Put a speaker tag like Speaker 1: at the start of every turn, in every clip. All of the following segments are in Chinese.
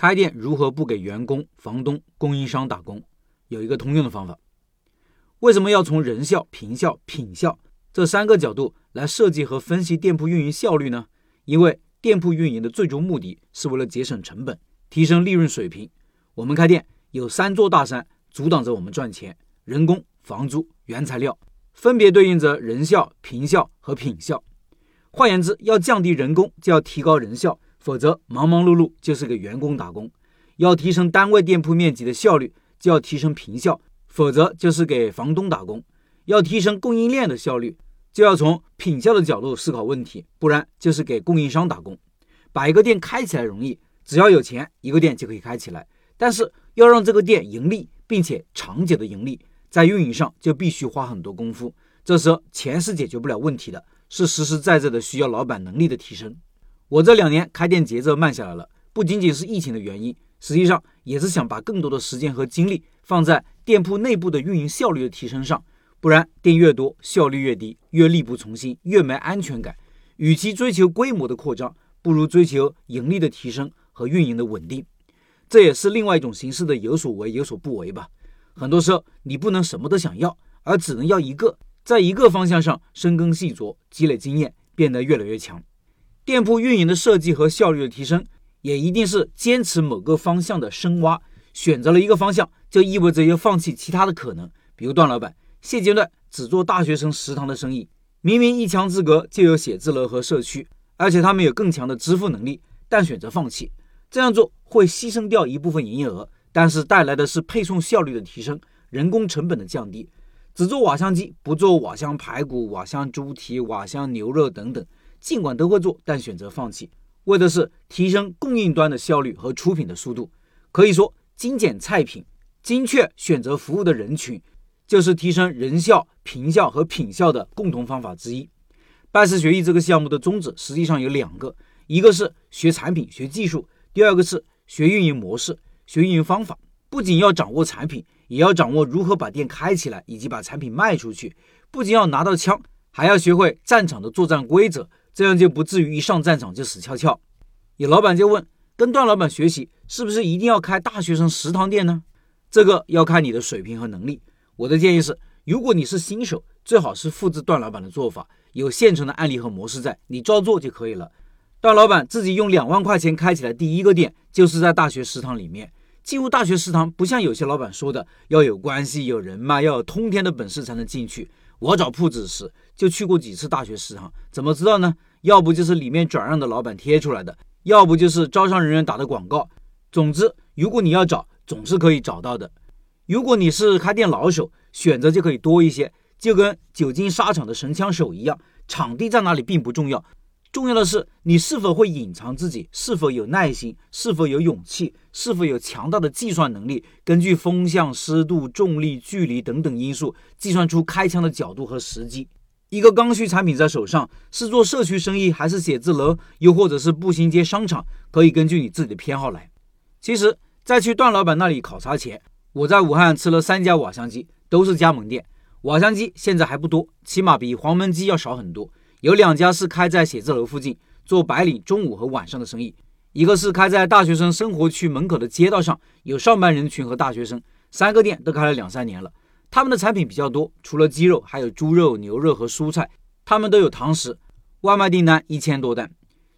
Speaker 1: 开店如何不给员工、房东、供应商打工？有一个通用的方法。为什么要从人效、平效、品效这三个角度来设计和分析店铺运营效率呢？因为店铺运营的最终目的是为了节省成本、提升利润水平。我们开店有三座大山阻挡着我们赚钱：人工、房租、原材料，分别对应着人效、平效和品效。换言之，要降低人工，就要提高人效。否则，忙忙碌碌就是给员工打工；要提升单位店铺面积的效率，就要提升平效；否则就是给房东打工；要提升供应链的效率，就要从品效的角度思考问题，不然就是给供应商打工。把一个店开起来容易，只要有钱，一个店就可以开起来。但是要让这个店盈利，并且长久的盈利，在运营上就必须花很多功夫。这时候钱是解决不了问题的，是实实在在的需要老板能力的提升。我这两年开店节奏慢下来了，不仅仅是疫情的原因，实际上也是想把更多的时间和精力放在店铺内部的运营效率的提升上。不然店越多，效率越低，越力不从心，越没安全感。与其追求规模的扩张，不如追求盈利的提升和运营的稳定。这也是另外一种形式的有所为有所不为吧。很多时候你不能什么都想要，而只能要一个，在一个方向上深耕细琢，积累经验，变得越来越强。店铺运营的设计和效率的提升，也一定是坚持某个方向的深挖。选择了一个方向，就意味着要放弃其他的可能。比如段老板现阶段只做大学生食堂的生意，明明一墙之隔就有写字楼和社区，而且他们有更强的支付能力，但选择放弃。这样做会牺牲掉一部分营业额，但是带来的是配送效率的提升，人工成本的降低。只做瓦香鸡，不做瓦香排骨、瓦香猪蹄、瓦香牛肉等等。尽管都会做，但选择放弃，为的是提升供应端的效率和出品的速度。可以说，精简菜品、精确选择服务的人群，就是提升人效、品效和品效的共同方法之一。拜师学艺这个项目的宗旨实际上有两个：一个是学产品、学技术；第二个是学运营模式、学运营方法。不仅要掌握产品，也要掌握如何把店开起来，以及把产品卖出去。不仅要拿到枪，还要学会战场的作战规则。这样就不至于一上战场就死翘翘。有老板就问：跟段老板学习，是不是一定要开大学生食堂店呢？这个要看你的水平和能力。我的建议是，如果你是新手，最好是复制段老板的做法，有现成的案例和模式在，你照做就可以了。段老板自己用两万块钱开起来第一个店，就是在大学食堂里面。进入大学食堂，不像有些老板说的，要有关系、有人脉、要有通天的本事才能进去。我找铺子时就去过几次大学食堂，怎么知道呢？要不就是里面转让的老板贴出来的，要不就是招商人员打的广告。总之，如果你要找，总是可以找到的。如果你是开店老手，选择就可以多一些，就跟久经沙场的神枪手一样，场地在哪里并不重要。重要的是你是否会隐藏自己，是否有耐心，是否有勇气，是否有强大的计算能力，根据风向、湿度、重力、距离等等因素，计算出开枪的角度和时机。一个刚需产品在手上，是做社区生意，还是写字楼，又或者是步行街商场，可以根据你自己的偏好来。其实，在去段老板那里考察前，我在武汉吃了三家瓦香鸡，都是加盟店。瓦香鸡现在还不多，起码比黄焖鸡要少很多。有两家是开在写字楼附近做白领中午和晚上的生意，一个是开在大学生生活区门口的街道上，有上班人群和大学生。三个店都开了两三年了，他们的产品比较多，除了鸡肉，还有猪肉、牛肉和蔬菜。他们都有堂食，外卖订单一千多单。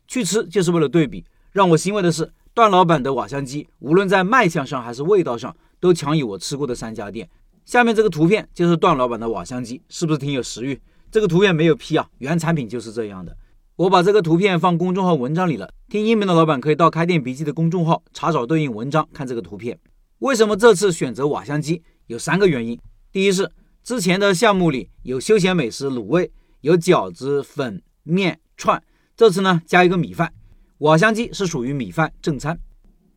Speaker 1: 去吃就是为了对比。让我欣慰的是，段老板的瓦香鸡，无论在卖相上还是味道上，都强于我吃过的三家店。下面这个图片就是段老板的瓦香鸡，是不是挺有食欲？这个图片没有 P 啊，原产品就是这样的。我把这个图片放公众号文章里了，听音频的老板可以到开店笔记的公众号查找对应文章看这个图片。为什么这次选择瓦香鸡？有三个原因。第一是之前的项目里有休闲美食卤味，有饺子、粉、面、串，这次呢加一个米饭。瓦香鸡是属于米饭正餐。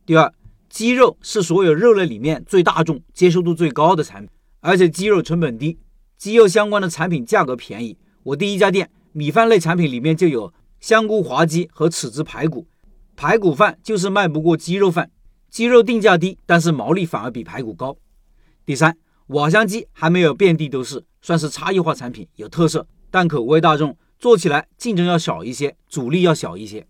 Speaker 1: 第二，鸡肉是所有肉类里面最大众、接受度最高的产品，而且鸡肉成本低。鸡肉相关的产品价格便宜，我第一家店米饭类产品里面就有香菇滑鸡和豉汁排骨，排骨饭就是卖不过鸡肉饭，鸡肉定价低，但是毛利反而比排骨高。第三，瓦香鸡还没有遍地都是，算是差异化产品，有特色，但口味大众，做起来竞争要少一些，阻力要小一些。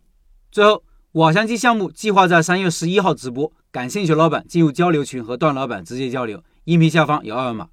Speaker 1: 最后，瓦香鸡项目计划在三月十一号直播，感兴趣老板进入交流群和段老板直接交流。音频下方有二维码。